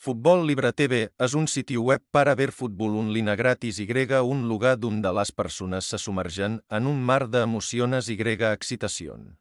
Futbol Libre TV és un siti web para ver futbol un lina gratis y un lugar donde las personas se sumergen en un mar de emociones y excitación.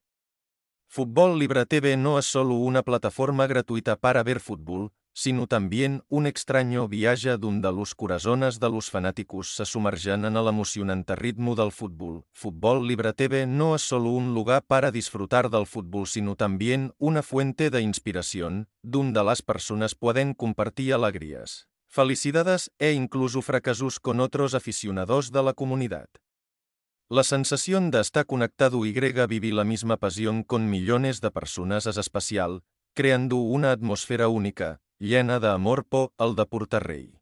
Futbol Libre TV no es solo una plataforma gratuita para ver fútbol, sino también un extraño viaje donde los corazones de los fanáticos se sumergen en el ritmo del fútbol. Fútbol Libre TV no es solo un lugar para disfrutar del fútbol, sino también una fuente de inspiración, donde las personas pueden compartir alegrías, felicidades e incluso fracasos con otros aficionados de la comunidad. La sensación de estar conectado y vivir la misma pasión con millones de personas es especial, creando una atmósfera única, llena de amor por el de Portarrey.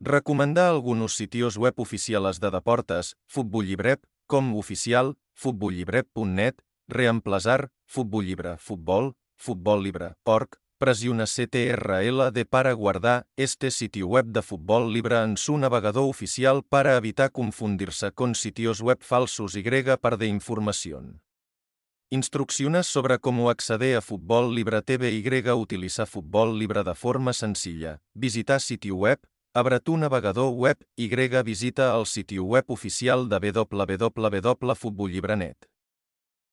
Recomendar algunos sitios web oficiales de deportes, Futbol Llibret, com oficial, futbollibret.net, reemplaçar, Futbol Llibre, Futbol, Futbol Libre, org, pressiona CTRL de para guardar este sitio web de Futbol Libre en su navegador oficial para evitar confundirse con sitios web falsos y para de información. Instrucciones sobre cómo acceder a Futbol Libre TV y utilizar Futbol Libre de forma sencilla. Visitar sitio web, abre tu navegador web y visita el sitio web oficial de www.futbollibrenet.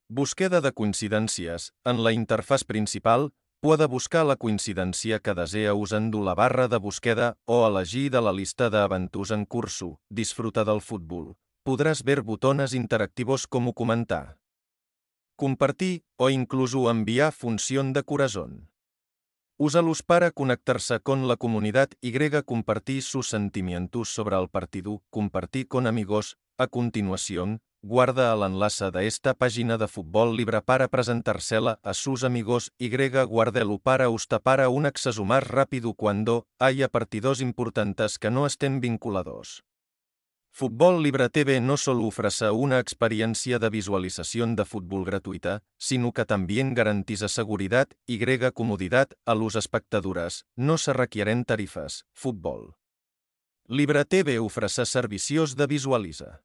Búsqueda de coincidencias. En la interfaz principal, puede buscar la coincidencia que desea usando la barra de búsqueda o elegir de la lista d'eventos en curso. Disfruta del fútbol. Podrás ver botones interactivos como comentar compartir o incluso enviar función de corazón. Úsalos para conectarse con la comunidad y compartir sus sentimientos sobre el partido, compartir con amigos. A continuación, guarda el enlace de esta página de Libre para presentársela a sus amigos y guardelo para usted para un acceso más rápido cuando haya partidos importantes que no estén vinculados. Futbol Libre TV no solo ofrece una experiencia de visualización de fútbol gratuita, sino que también garantiza seguridad y comodidad a los espectadores. No se requieren tarifas. Fútbol. Libre TV ofrece servicios de visualiza.